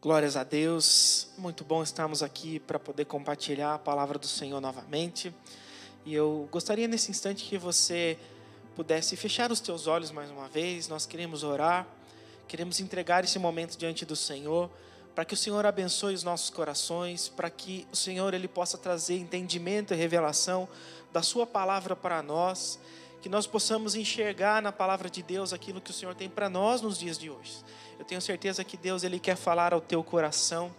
Glórias a Deus, muito bom estarmos aqui para poder compartilhar a palavra do Senhor novamente. E eu gostaria nesse instante que você pudesse fechar os teus olhos mais uma vez. Nós queremos orar, queremos entregar esse momento diante do Senhor, para que o Senhor abençoe os nossos corações, para que o Senhor ele possa trazer entendimento e revelação da sua palavra para nós que nós possamos enxergar na palavra de Deus aquilo que o Senhor tem para nós nos dias de hoje. Eu tenho certeza que Deus ele quer falar ao teu coração.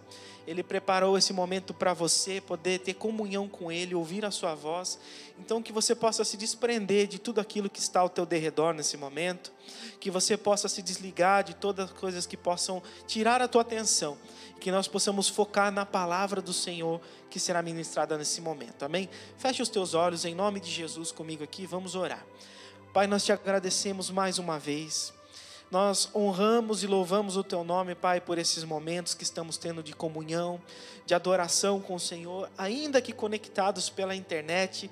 Ele preparou esse momento para você poder ter comunhão com Ele, ouvir a Sua voz. Então, que você possa se desprender de tudo aquilo que está ao teu derredor nesse momento. Que você possa se desligar de todas as coisas que possam tirar a tua atenção. Que nós possamos focar na palavra do Senhor que será ministrada nesse momento. Amém? Feche os teus olhos em nome de Jesus comigo aqui. Vamos orar. Pai, nós te agradecemos mais uma vez. Nós honramos e louvamos o Teu nome, Pai, por esses momentos que estamos tendo de comunhão, de adoração com o Senhor, ainda que conectados pela internet,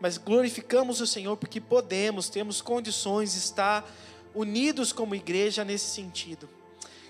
mas glorificamos o Senhor porque podemos, temos condições de estar unidos como igreja nesse sentido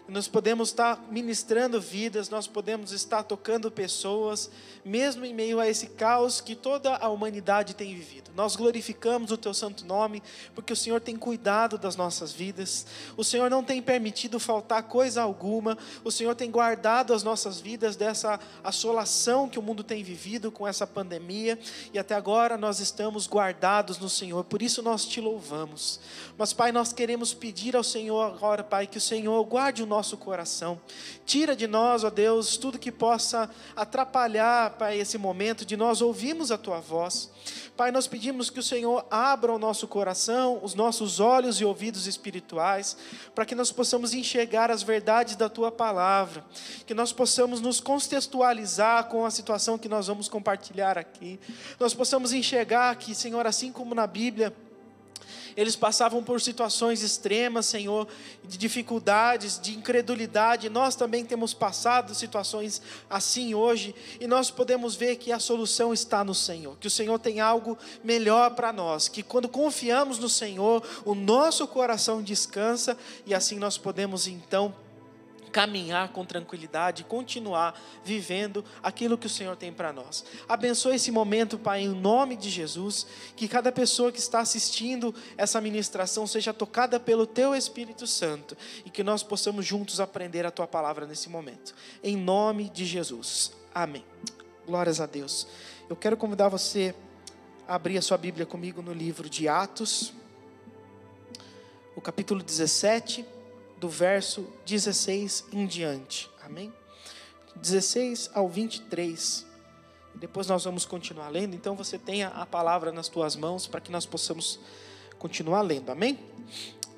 nós podemos estar ministrando vidas, nós podemos estar tocando pessoas, mesmo em meio a esse caos que toda a humanidade tem vivido. Nós glorificamos o Teu santo nome, porque o Senhor tem cuidado das nossas vidas, o Senhor não tem permitido faltar coisa alguma, o Senhor tem guardado as nossas vidas dessa assolação que o mundo tem vivido com essa pandemia, e até agora nós estamos guardados no Senhor, por isso nós te louvamos. Mas, Pai, nós queremos pedir ao Senhor agora, Pai, que o Senhor guarde o nosso coração. Tira de nós, ó Deus, tudo que possa atrapalhar, Pai, esse momento de nós ouvirmos a Tua voz. Pai, nós pedimos que o Senhor abra o nosso coração, os nossos olhos e ouvidos espirituais, para que nós possamos enxergar as verdades da Tua palavra, que nós possamos nos contextualizar com a situação que nós vamos compartilhar aqui, nós possamos enxergar que, Senhor, assim como na Bíblia, eles passavam por situações extremas, Senhor, de dificuldades, de incredulidade. Nós também temos passado situações assim hoje, e nós podemos ver que a solução está no Senhor, que o Senhor tem algo melhor para nós, que quando confiamos no Senhor, o nosso coração descansa e assim nós podemos então caminhar com tranquilidade, continuar vivendo aquilo que o Senhor tem para nós. Abençoe esse momento, Pai, em nome de Jesus, que cada pessoa que está assistindo essa ministração seja tocada pelo Teu Espírito Santo e que nós possamos juntos aprender a Tua palavra nesse momento. Em nome de Jesus. Amém. Glórias a Deus. Eu quero convidar você a abrir a sua Bíblia comigo no livro de Atos, o capítulo 17 do verso 16 em diante. Amém? 16 ao 23. Depois nós vamos continuar lendo, então você tenha a palavra nas tuas mãos para que nós possamos continuar lendo. Amém?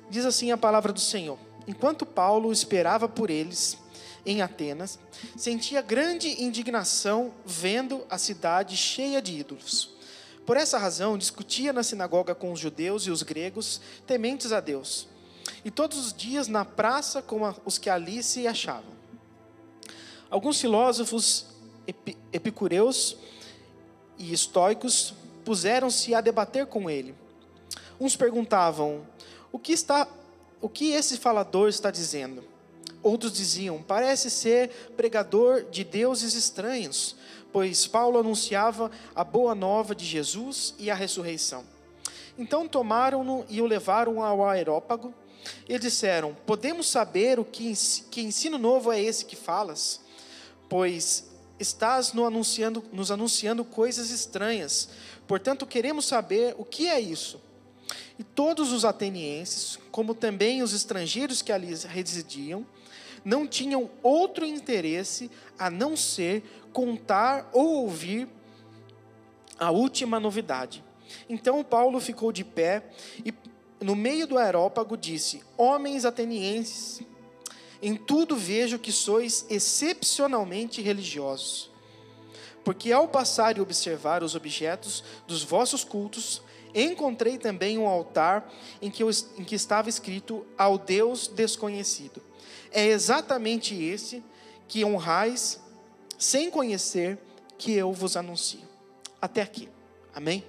Diz assim a palavra do Senhor: Enquanto Paulo esperava por eles em Atenas, sentia grande indignação vendo a cidade cheia de ídolos. Por essa razão, discutia na sinagoga com os judeus e os gregos, tementes a Deus e todos os dias na praça com os que ali se achavam. Alguns filósofos epicureus e estoicos puseram-se a debater com ele. Uns perguntavam: "O que está o que esse falador está dizendo?" Outros diziam: "Parece ser pregador de deuses estranhos, pois Paulo anunciava a boa nova de Jesus e a ressurreição." Então tomaram-no e o levaram ao aerópago e disseram: Podemos saber o que, que ensino novo é esse que falas? Pois estás no anunciando, nos anunciando coisas estranhas. Portanto, queremos saber o que é isso. E todos os atenienses, como também os estrangeiros que ali residiam, não tinham outro interesse a não ser contar ou ouvir a última novidade. Então Paulo ficou de pé e no meio do aerópago, disse: Homens atenienses, em tudo vejo que sois excepcionalmente religiosos. Porque ao passar e observar os objetos dos vossos cultos, encontrei também um altar em que, em que estava escrito ao Deus desconhecido. É exatamente esse que honrais, sem conhecer, que eu vos anuncio. Até aqui. Amém?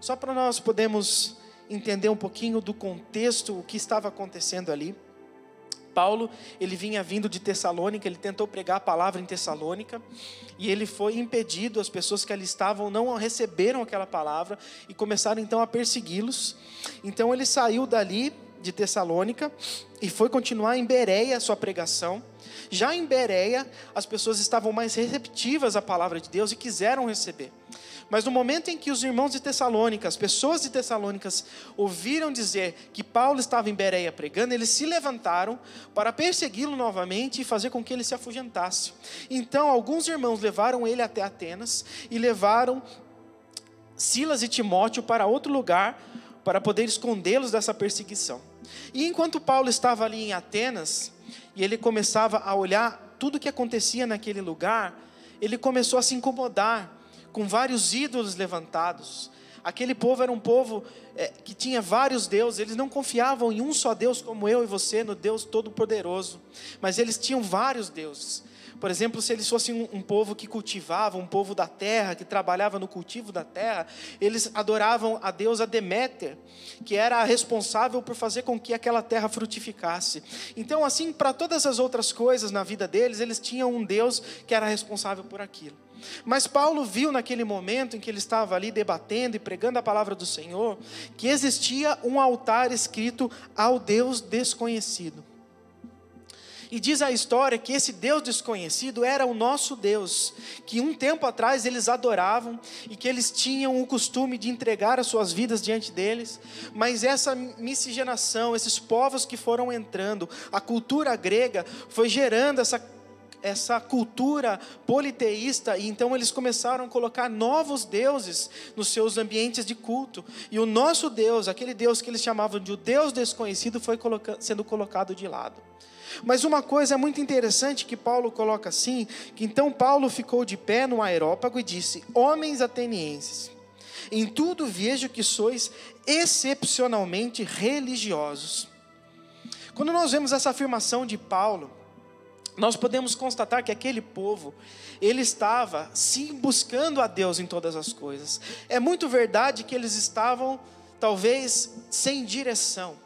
Só para nós podermos entender um pouquinho do contexto, o que estava acontecendo ali. Paulo, ele vinha vindo de Tessalônica, ele tentou pregar a palavra em Tessalônica, e ele foi impedido, as pessoas que ali estavam não receberam aquela palavra e começaram então a persegui-los. Então ele saiu dali de Tessalônica e foi continuar em Bereia a sua pregação. Já em Bereia, as pessoas estavam mais receptivas à palavra de Deus e quiseram receber. Mas no momento em que os irmãos de Tessalônica, as pessoas de Tessalônicas, ouviram dizer que Paulo estava em Bereia pregando, eles se levantaram para persegui-lo novamente e fazer com que ele se afugentasse. Então, alguns irmãos levaram ele até Atenas e levaram Silas e Timóteo para outro lugar para poder escondê-los dessa perseguição. E enquanto Paulo estava ali em Atenas, e ele começava a olhar tudo o que acontecia naquele lugar, ele começou a se incomodar com vários ídolos levantados. Aquele povo era um povo é, que tinha vários deuses, eles não confiavam em um só Deus como eu e você, no Deus Todo-Poderoso, mas eles tinham vários deuses. Por exemplo, se eles fossem um, um, povo que cultivava, um povo da terra, que trabalhava no cultivo da terra, eles adoravam a deusa Deméter, que era a responsável por fazer com que aquela terra frutificasse. Então, assim, para todas as outras coisas na vida deles, eles tinham um Deus que era responsável por aquilo. Mas Paulo viu naquele momento em que ele estava ali debatendo e pregando a palavra do Senhor, que existia um altar escrito ao Deus desconhecido. E diz a história que esse Deus desconhecido era o nosso Deus, que um tempo atrás eles adoravam e que eles tinham o costume de entregar as suas vidas diante deles, mas essa miscigenação, esses povos que foram entrando, a cultura grega foi gerando essa essa cultura politeísta, e então eles começaram a colocar novos deuses nos seus ambientes de culto. E o nosso Deus, aquele Deus que eles chamavam de o Deus desconhecido, foi sendo colocado de lado. Mas uma coisa muito interessante que Paulo coloca assim, que então Paulo ficou de pé no aerópago e disse: Homens atenienses, em tudo vejo que sois excepcionalmente religiosos. Quando nós vemos essa afirmação de Paulo, nós podemos constatar que aquele povo, ele estava sim buscando a Deus em todas as coisas. É muito verdade que eles estavam talvez sem direção,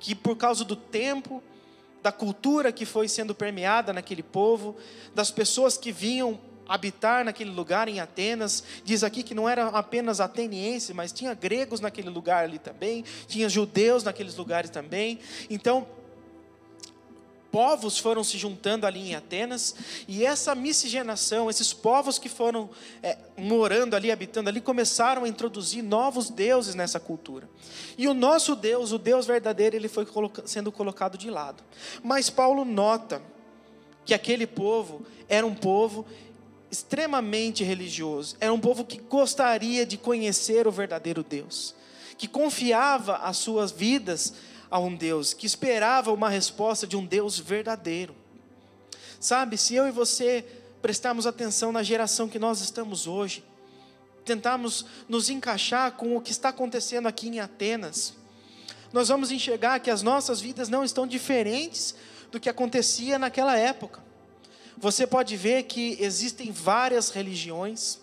que por causa do tempo, da cultura que foi sendo permeada naquele povo, das pessoas que vinham habitar naquele lugar em Atenas. Diz aqui que não era apenas ateniense, mas tinha gregos naquele lugar ali também, tinha judeus naqueles lugares também. Então, povos foram se juntando ali em Atenas, e essa miscigenação, esses povos que foram é, morando ali, habitando ali, começaram a introduzir novos deuses nessa cultura. E o nosso Deus, o Deus verdadeiro, ele foi sendo colocado de lado. Mas Paulo nota que aquele povo era um povo extremamente religioso, era um povo que gostaria de conhecer o verdadeiro Deus, que confiava as suas vidas a um Deus, que esperava uma resposta de um Deus verdadeiro. Sabe, se eu e você prestarmos atenção na geração que nós estamos hoje, tentarmos nos encaixar com o que está acontecendo aqui em Atenas, nós vamos enxergar que as nossas vidas não estão diferentes do que acontecia naquela época. Você pode ver que existem várias religiões,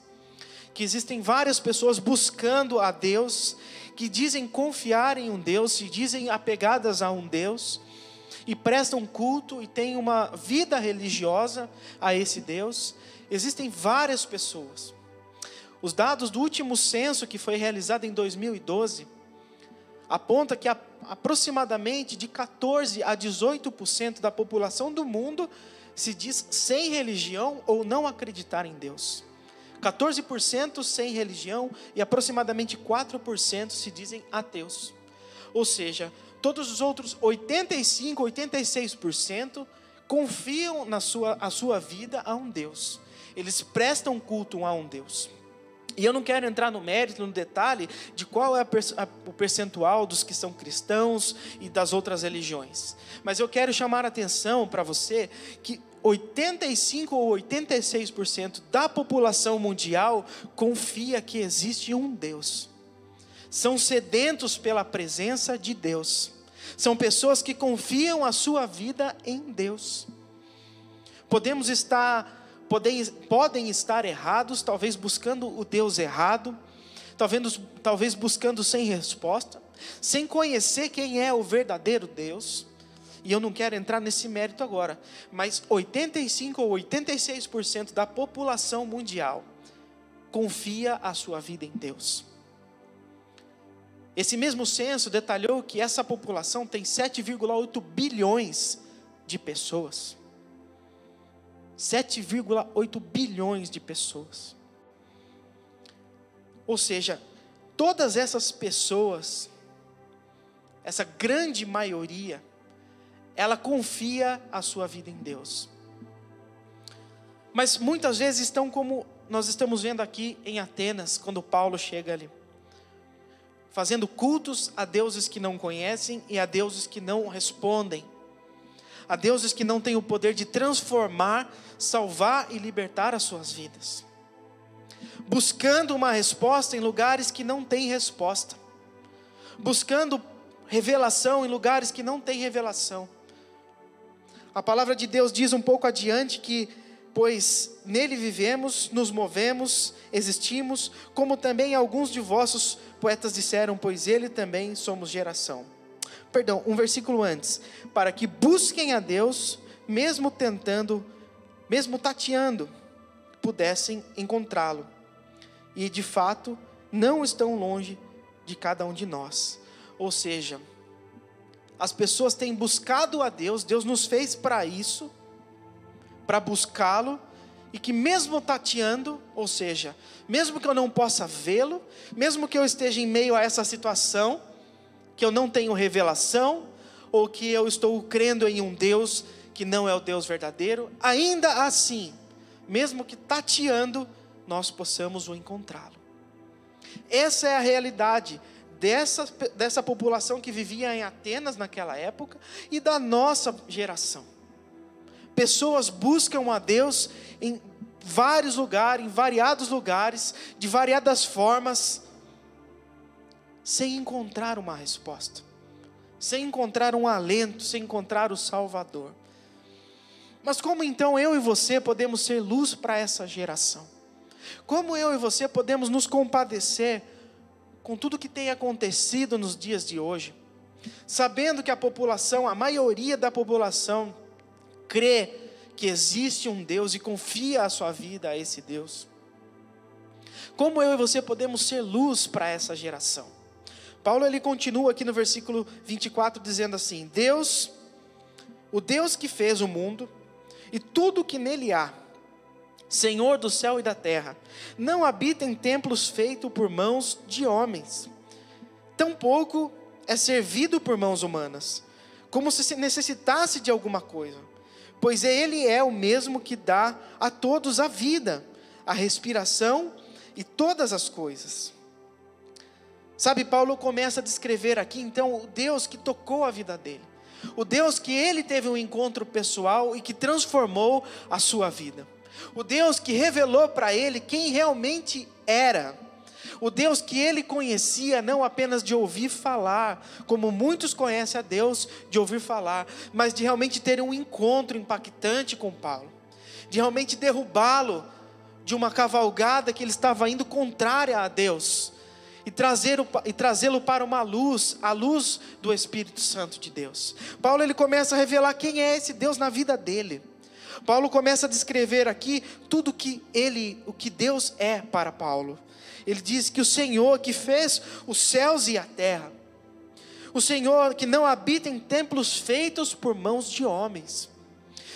que existem várias pessoas buscando a Deus, que dizem confiar em um Deus, se dizem apegadas a um Deus, e prestam culto e têm uma vida religiosa a esse Deus. Existem várias pessoas. Os dados do último censo que foi realizado em 2012 aponta que aproximadamente de 14 a 18% da população do mundo se diz sem religião ou não acreditar em Deus. 14% sem religião e aproximadamente 4% se dizem ateus. Ou seja, todos os outros 85, 86% confiam na sua, a sua vida a um Deus. Eles prestam culto a um Deus. E eu não quero entrar no mérito, no detalhe de qual é a, o percentual dos que são cristãos e das outras religiões. Mas eu quero chamar a atenção para você que 85 ou 86% da população mundial confia que existe um Deus. São sedentos pela presença de Deus. São pessoas que confiam a sua vida em Deus. Podemos estar, podem, podem estar errados, talvez buscando o Deus errado, talvez, talvez buscando sem resposta, sem conhecer quem é o verdadeiro Deus e eu não quero entrar nesse mérito agora, mas 85 ou 86% da população mundial confia a sua vida em Deus. Esse mesmo censo detalhou que essa população tem 7,8 bilhões de pessoas. 7,8 bilhões de pessoas. Ou seja, todas essas pessoas, essa grande maioria, ela confia a sua vida em Deus. Mas muitas vezes estão como nós estamos vendo aqui em Atenas, quando Paulo chega ali fazendo cultos a deuses que não conhecem e a deuses que não respondem, a deuses que não têm o poder de transformar, salvar e libertar as suas vidas, buscando uma resposta em lugares que não têm resposta, buscando revelação em lugares que não têm revelação. A palavra de Deus diz um pouco adiante que pois nele vivemos, nos movemos, existimos, como também alguns de vossos poetas disseram, pois ele também somos geração. Perdão, um versículo antes, para que busquem a Deus, mesmo tentando, mesmo tateando, pudessem encontrá-lo. E de fato, não estão longe de cada um de nós. Ou seja, as pessoas têm buscado a Deus, Deus nos fez para isso, para buscá-lo e que mesmo tateando, ou seja, mesmo que eu não possa vê-lo, mesmo que eu esteja em meio a essa situação, que eu não tenho revelação, ou que eu estou crendo em um Deus que não é o Deus verdadeiro, ainda assim, mesmo que tateando, nós possamos o encontrá-lo. Essa é a realidade dessa, dessa população que vivia em Atenas naquela época e da nossa geração. Pessoas buscam a Deus em vários lugares, em variados lugares, de variadas formas, sem encontrar uma resposta, sem encontrar um alento, sem encontrar o Salvador. Mas como então eu e você podemos ser luz para essa geração? Como eu e você podemos nos compadecer com tudo que tem acontecido nos dias de hoje, sabendo que a população, a maioria da população, crê que existe um Deus e confia a sua vida a esse Deus. Como eu e você podemos ser luz para essa geração? Paulo ele continua aqui no versículo 24 dizendo assim: Deus, o Deus que fez o mundo e tudo que nele há, Senhor do céu e da terra, não habita em templos feitos por mãos de homens, tampouco é servido por mãos humanas, como se necessitasse de alguma coisa pois Ele é o mesmo que dá a todos a vida, a respiração e todas as coisas. Sabe, Paulo começa a descrever aqui então o Deus que tocou a vida dele, o Deus que ele teve um encontro pessoal e que transformou a sua vida, o Deus que revelou para ele quem realmente era o Deus que ele conhecia não apenas de ouvir falar, como muitos conhecem a Deus de ouvir falar, mas de realmente ter um encontro impactante com Paulo, de realmente derrubá-lo de uma cavalgada que ele estava indo contrária a Deus e trazê-lo e trazê-lo para uma luz, a luz do Espírito Santo de Deus. Paulo ele começa a revelar quem é esse Deus na vida dele. Paulo começa a descrever aqui tudo que ele, o que Deus é para Paulo. Ele diz que o Senhor que fez os céus e a terra, o Senhor que não habita em templos feitos por mãos de homens.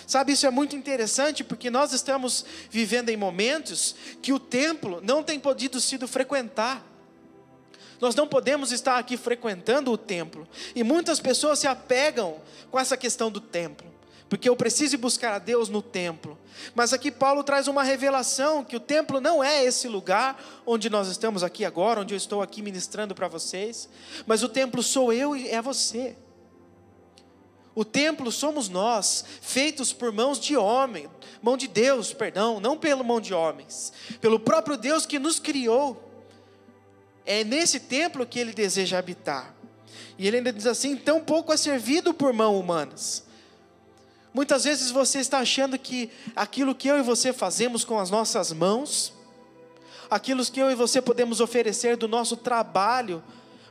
Sabe, isso é muito interessante porque nós estamos vivendo em momentos que o templo não tem podido sido frequentar. Nós não podemos estar aqui frequentando o templo. E muitas pessoas se apegam com essa questão do templo porque eu preciso buscar a Deus no templo. Mas aqui Paulo traz uma revelação que o templo não é esse lugar onde nós estamos aqui agora, onde eu estou aqui ministrando para vocês, mas o templo sou eu e é você. O templo somos nós, feitos por mãos de homem, mão de Deus, perdão, não pelo mão de homens, pelo próprio Deus que nos criou. É nesse templo que ele deseja habitar. E ele ainda diz assim: tão pouco é servido por mãos humanas Muitas vezes você está achando que aquilo que eu e você fazemos com as nossas mãos, aquilo que eu e você podemos oferecer do nosso trabalho,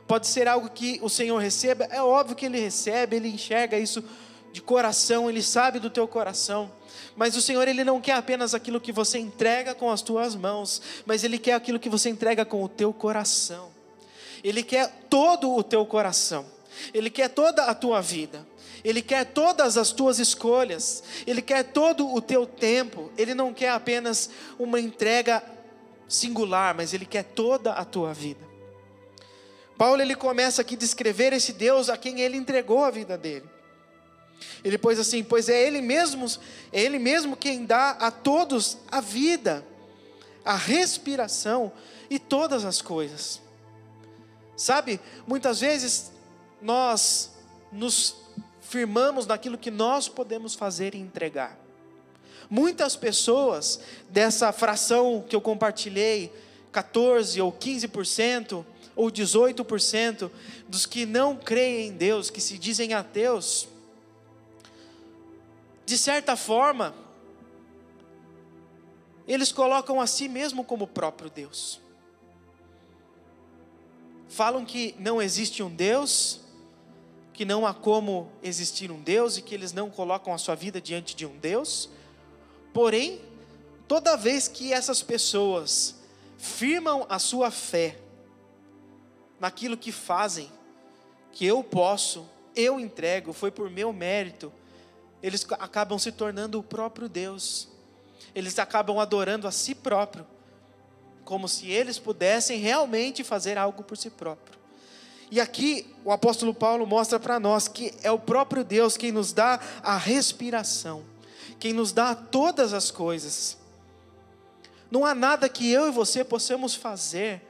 pode ser algo que o Senhor receba. É óbvio que Ele recebe, Ele enxerga isso de coração, Ele sabe do teu coração. Mas o Senhor, Ele não quer apenas aquilo que você entrega com as tuas mãos, mas Ele quer aquilo que você entrega com o teu coração. Ele quer todo o teu coração, Ele quer toda a tua vida, Ele quer todas as tuas escolhas, Ele quer todo o teu tempo, Ele não quer apenas uma entrega singular, mas Ele quer toda a tua vida. Paulo ele começa aqui a descrever esse Deus a quem ele entregou a vida dele. Ele pôs assim: pois é Ele mesmo, é Ele mesmo quem dá a todos a vida, a respiração e todas as coisas. Sabe, muitas vezes nós nos firmamos naquilo que nós podemos fazer e entregar. Muitas pessoas dessa fração que eu compartilhei, 14 ou 15% ou 18% dos que não creem em Deus, que se dizem ateus, de certa forma, eles colocam a si mesmo como próprio Deus. Falam que não existe um Deus, que não há como existir um Deus e que eles não colocam a sua vida diante de um Deus. Porém, toda vez que essas pessoas firmam a sua fé naquilo que fazem, que eu posso, eu entrego, foi por meu mérito, eles acabam se tornando o próprio Deus. Eles acabam adorando a si próprio, como se eles pudessem realmente fazer algo por si próprio. E aqui o apóstolo Paulo mostra para nós que é o próprio Deus quem nos dá a respiração, quem nos dá todas as coisas. Não há nada que eu e você possamos fazer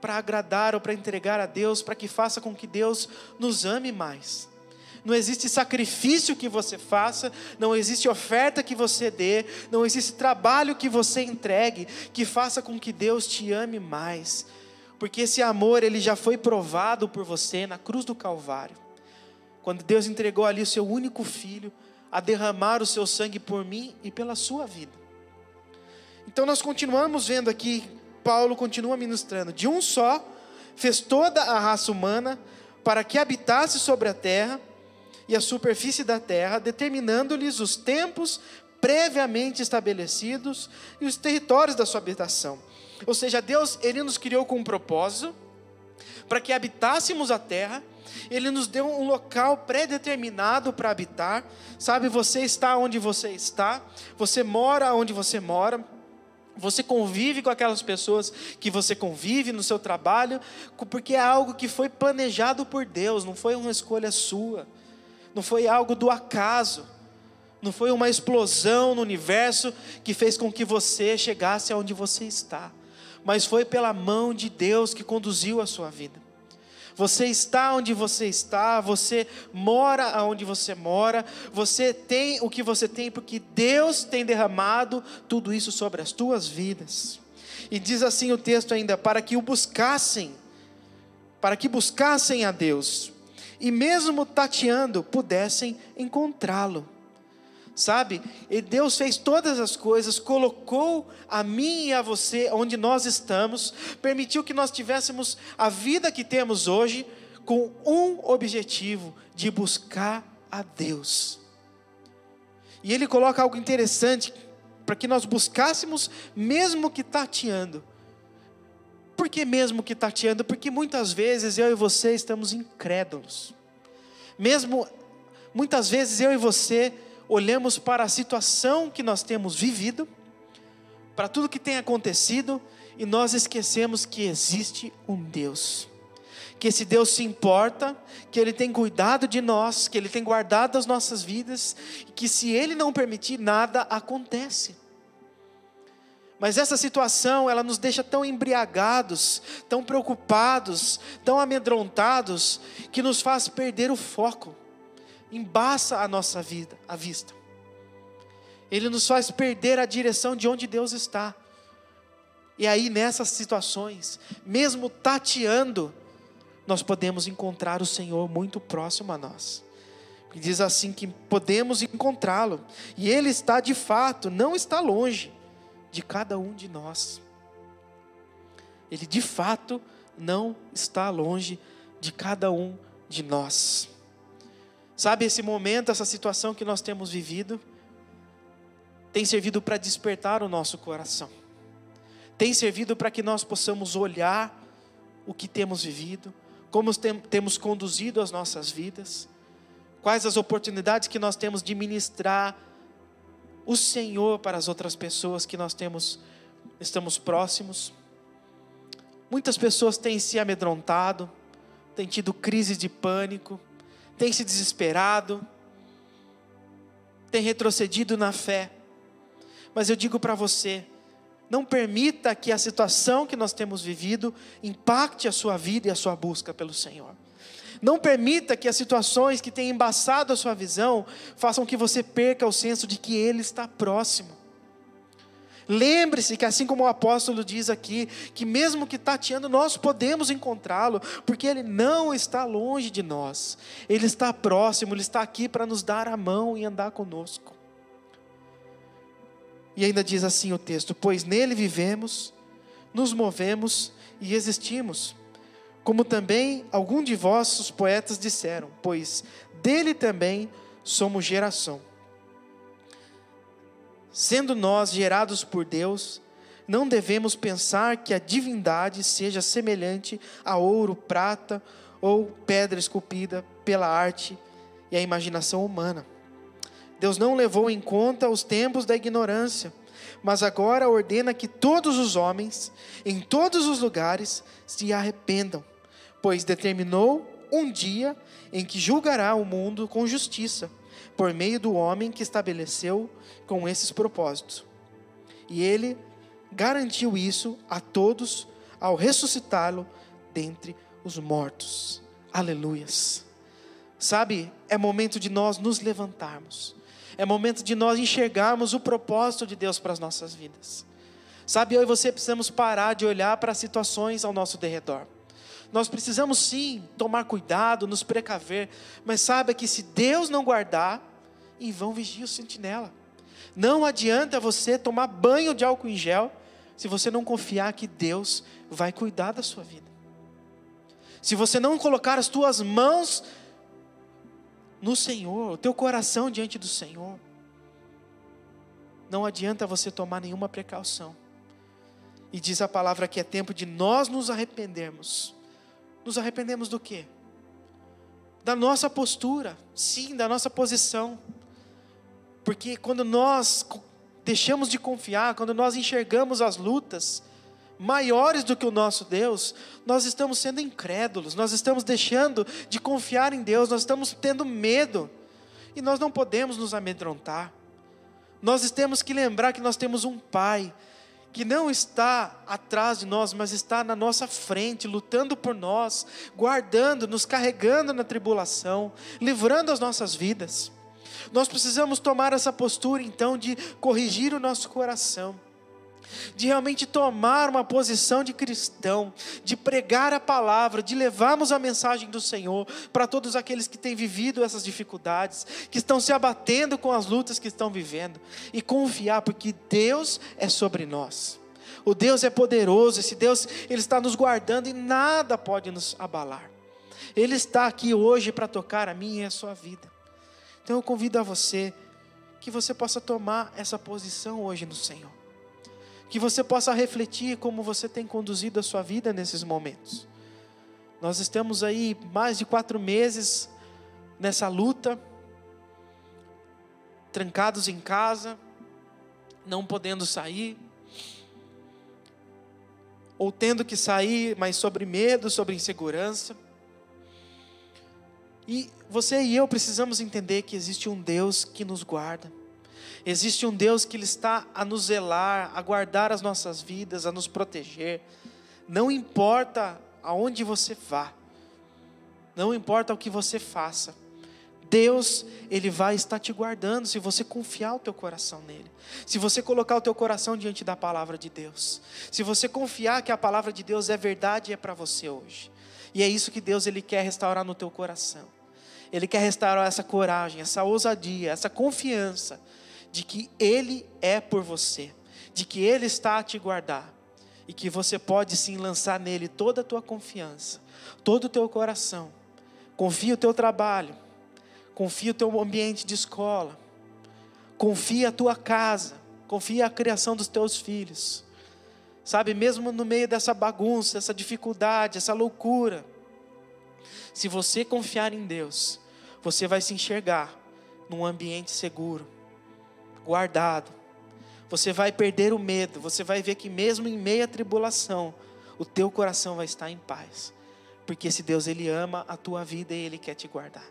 para agradar ou para entregar a Deus, para que faça com que Deus nos ame mais não existe sacrifício que você faça, não existe oferta que você dê, não existe trabalho que você entregue que faça com que Deus te ame mais. Porque esse amor ele já foi provado por você na cruz do Calvário. Quando Deus entregou ali o seu único filho a derramar o seu sangue por mim e pela sua vida. Então nós continuamos vendo aqui, Paulo continua ministrando, de um só fez toda a raça humana para que habitasse sobre a terra e a superfície da terra, determinando-lhes os tempos previamente estabelecidos e os territórios da sua habitação. Ou seja, Deus, ele nos criou com um propósito para que habitássemos a terra. Ele nos deu um local pré-determinado para habitar. Sabe, você está onde você está, você mora onde você mora, você convive com aquelas pessoas que você convive no seu trabalho, porque é algo que foi planejado por Deus, não foi uma escolha sua não foi algo do acaso, não foi uma explosão no universo que fez com que você chegasse aonde você está, mas foi pela mão de Deus que conduziu a sua vida. Você está onde você está, você mora onde você mora, você tem o que você tem porque Deus tem derramado tudo isso sobre as tuas vidas. E diz assim o texto ainda: para que o buscassem, para que buscassem a Deus, e mesmo tateando, pudessem encontrá-lo. Sabe? E Deus fez todas as coisas, colocou a mim e a você onde nós estamos, permitiu que nós tivéssemos a vida que temos hoje com um objetivo de buscar a Deus. E ele coloca algo interessante para que nós buscássemos mesmo que tateando. Por que mesmo que tateando? Porque muitas vezes eu e você estamos incrédulos. Mesmo muitas vezes eu e você olhamos para a situação que nós temos vivido, para tudo que tem acontecido, e nós esquecemos que existe um Deus. Que esse Deus se importa, que Ele tem cuidado de nós, que Ele tem guardado as nossas vidas, e que se Ele não permitir, nada acontece. Mas essa situação, ela nos deixa tão embriagados, tão preocupados, tão amedrontados, que nos faz perder o foco, embaça a nossa vida, a vista. Ele nos faz perder a direção de onde Deus está. E aí, nessas situações, mesmo tateando, nós podemos encontrar o Senhor muito próximo a nós. E diz assim que podemos encontrá-lo. E Ele está de fato, não está longe de cada um de nós. Ele de fato não está longe de cada um de nós. Sabe, esse momento, essa situação que nós temos vivido, tem servido para despertar o nosso coração, tem servido para que nós possamos olhar o que temos vivido, como temos conduzido as nossas vidas, quais as oportunidades que nós temos de ministrar o Senhor para as outras pessoas que nós temos, estamos próximos. Muitas pessoas têm se amedrontado, têm tido crise de pânico, têm se desesperado, têm retrocedido na fé. Mas eu digo para você, não permita que a situação que nós temos vivido impacte a sua vida e a sua busca pelo Senhor. Não permita que as situações que têm embaçado a sua visão façam que você perca o senso de que Ele está próximo. Lembre-se que, assim como o apóstolo diz aqui, que mesmo que tateando, nós podemos encontrá-lo, porque ele não está longe de nós, ele está próximo, ele está aqui para nos dar a mão e andar conosco. E ainda diz assim o texto: Pois nele vivemos, nos movemos e existimos. Como também algum de vossos poetas disseram, pois dele também somos geração. Sendo nós gerados por Deus, não devemos pensar que a divindade seja semelhante a ouro, prata ou pedra esculpida pela arte e a imaginação humana. Deus não levou em conta os tempos da ignorância, mas agora ordena que todos os homens, em todos os lugares, se arrependam, pois determinou um dia em que julgará o mundo com justiça por meio do homem que estabeleceu com esses propósitos. E ele garantiu isso a todos ao ressuscitá-lo dentre os mortos. Aleluias. Sabe, é momento de nós nos levantarmos. É momento de nós enxergarmos o propósito de Deus para as nossas vidas. Sabe, eu e você precisamos parar de olhar para as situações ao nosso derredor. Nós precisamos sim tomar cuidado, nos precaver, mas saiba que se Deus não guardar, em vão vigia o sentinela. Não adianta você tomar banho de álcool em gel se você não confiar que Deus vai cuidar da sua vida. Se você não colocar as tuas mãos no Senhor, o teu coração diante do Senhor, não adianta você tomar nenhuma precaução. E diz a palavra que é tempo de nós nos arrependermos nos arrependemos do quê? Da nossa postura, sim, da nossa posição. Porque quando nós deixamos de confiar, quando nós enxergamos as lutas maiores do que o nosso Deus, nós estamos sendo incrédulos, nós estamos deixando de confiar em Deus, nós estamos tendo medo. E nós não podemos nos amedrontar. Nós temos que lembrar que nós temos um Pai que não está atrás de nós, mas está na nossa frente, lutando por nós, guardando, nos carregando na tribulação, livrando as nossas vidas. Nós precisamos tomar essa postura então de corrigir o nosso coração de realmente tomar uma posição de cristão, de pregar a palavra, de levarmos a mensagem do Senhor para todos aqueles que têm vivido essas dificuldades, que estão se abatendo com as lutas que estão vivendo, e confiar, porque Deus é sobre nós. O Deus é poderoso, esse Deus, Ele está nos guardando e nada pode nos abalar. Ele está aqui hoje para tocar a minha e a sua vida. Então eu convido a você que você possa tomar essa posição hoje no Senhor que você possa refletir como você tem conduzido a sua vida nesses momentos. Nós estamos aí mais de quatro meses nessa luta, trancados em casa, não podendo sair, ou tendo que sair, mas sobre medo, sobre insegurança. E você e eu precisamos entender que existe um Deus que nos guarda Existe um Deus que Ele está a nos zelar, a guardar as nossas vidas, a nos proteger. Não importa aonde você vá, não importa o que você faça, Deus, Ele vai estar te guardando se você confiar o teu coração nele. Se você colocar o teu coração diante da palavra de Deus. Se você confiar que a palavra de Deus é verdade e é para você hoje. E é isso que Deus Ele quer restaurar no teu coração. Ele quer restaurar essa coragem, essa ousadia, essa confiança de que Ele é por você, de que Ele está a te guardar e que você pode sim lançar nele toda a tua confiança, todo o teu coração. Confie o teu trabalho, confia o teu ambiente de escola, confia a tua casa, confia a criação dos teus filhos. Sabe, mesmo no meio dessa bagunça, essa dificuldade, essa loucura, se você confiar em Deus, você vai se enxergar num ambiente seguro, guardado. Você vai perder o medo, você vai ver que mesmo em meio à tribulação, o teu coração vai estar em paz. Porque esse Deus, Ele ama a tua vida e Ele quer te guardar.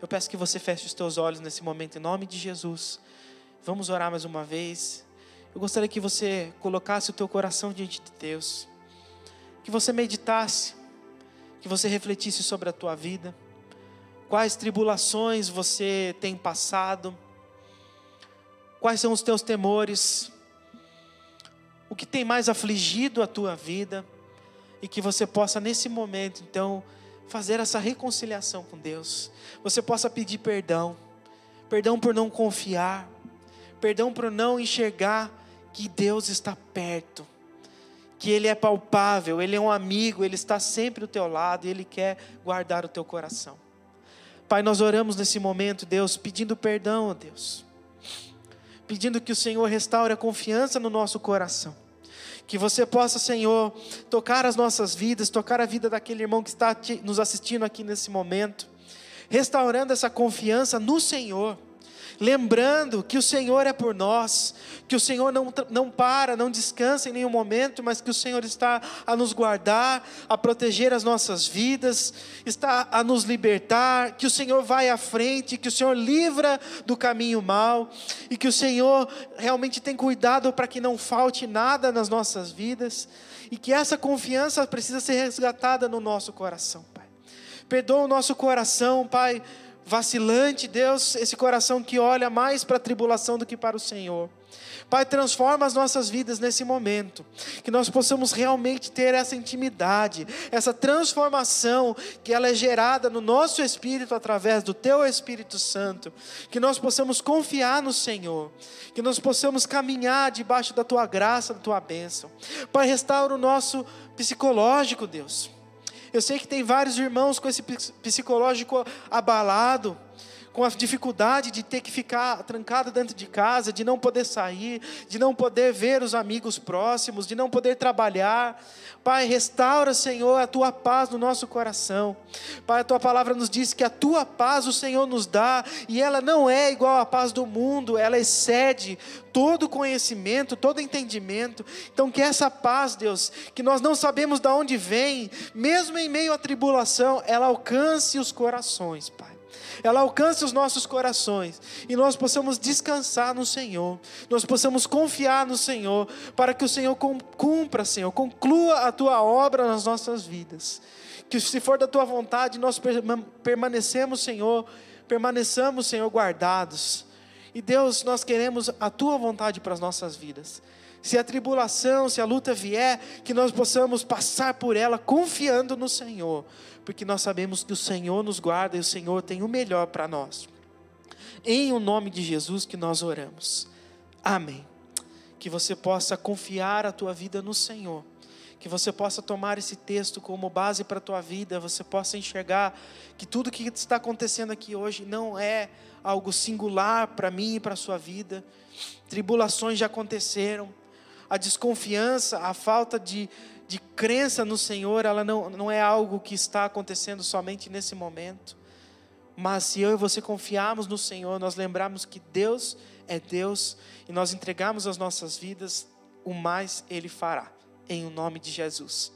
Eu peço que você feche os teus olhos nesse momento, em nome de Jesus. Vamos orar mais uma vez. Eu gostaria que você colocasse o teu coração diante de Deus. Que você meditasse, que você refletisse sobre a tua vida. Quais tribulações você tem passado? Quais são os teus temores? O que tem mais afligido a tua vida? E que você possa, nesse momento, então, fazer essa reconciliação com Deus. Você possa pedir perdão. Perdão por não confiar. Perdão por não enxergar que Deus está perto. Que Ele é palpável, Ele é um amigo, Ele está sempre do teu lado e Ele quer guardar o teu coração. Pai, nós oramos nesse momento, Deus, pedindo perdão, Deus. Pedindo que o Senhor restaure a confiança no nosso coração. Que você possa, Senhor, tocar as nossas vidas, tocar a vida daquele irmão que está nos assistindo aqui nesse momento, restaurando essa confiança no Senhor lembrando que o Senhor é por nós, que o Senhor não, não para, não descansa em nenhum momento, mas que o Senhor está a nos guardar, a proteger as nossas vidas, está a nos libertar, que o Senhor vai à frente, que o Senhor livra do caminho mal e que o Senhor realmente tem cuidado para que não falte nada nas nossas vidas e que essa confiança precisa ser resgatada no nosso coração, Pai. Perdoa o nosso coração, Pai vacilante, Deus, esse coração que olha mais para a tribulação do que para o Senhor. Pai, transforma as nossas vidas nesse momento, que nós possamos realmente ter essa intimidade, essa transformação que ela é gerada no nosso espírito através do Teu Espírito Santo, que nós possamos confiar no Senhor, que nós possamos caminhar debaixo da Tua graça, da Tua bênção. Pai, restaura o nosso psicológico, Deus. Eu sei que tem vários irmãos com esse psicológico abalado, com a dificuldade de ter que ficar trancado dentro de casa, de não poder sair, de não poder ver os amigos próximos, de não poder trabalhar. Pai, restaura, Senhor, a tua paz no nosso coração. Pai, a tua palavra nos diz que a tua paz o Senhor nos dá, e ela não é igual à paz do mundo, ela excede todo conhecimento, todo entendimento. Então, que essa paz, Deus, que nós não sabemos de onde vem, mesmo em meio à tribulação, ela alcance os corações, Pai ela alcance os nossos corações e nós possamos descansar no Senhor, nós possamos confiar no Senhor, para que o Senhor cumpra, Senhor, conclua a tua obra nas nossas vidas. Que se for da tua vontade, nós permanecemos, Senhor, permaneçamos, Senhor, guardados e Deus, nós queremos a tua vontade para as nossas vidas. Se a tribulação, se a luta vier, que nós possamos passar por ela confiando no Senhor, porque nós sabemos que o Senhor nos guarda e o Senhor tem o melhor para nós. Em o nome de Jesus que nós oramos. Amém. Que você possa confiar a tua vida no Senhor que você possa tomar esse texto como base para a tua vida, você possa enxergar que tudo que está acontecendo aqui hoje não é algo singular para mim e para a sua vida. Tribulações já aconteceram, a desconfiança, a falta de, de crença no Senhor, ela não, não é algo que está acontecendo somente nesse momento. Mas se eu e você confiarmos no Senhor, nós lembrarmos que Deus é Deus e nós entregarmos as nossas vidas, o mais Ele fará em o nome de Jesus.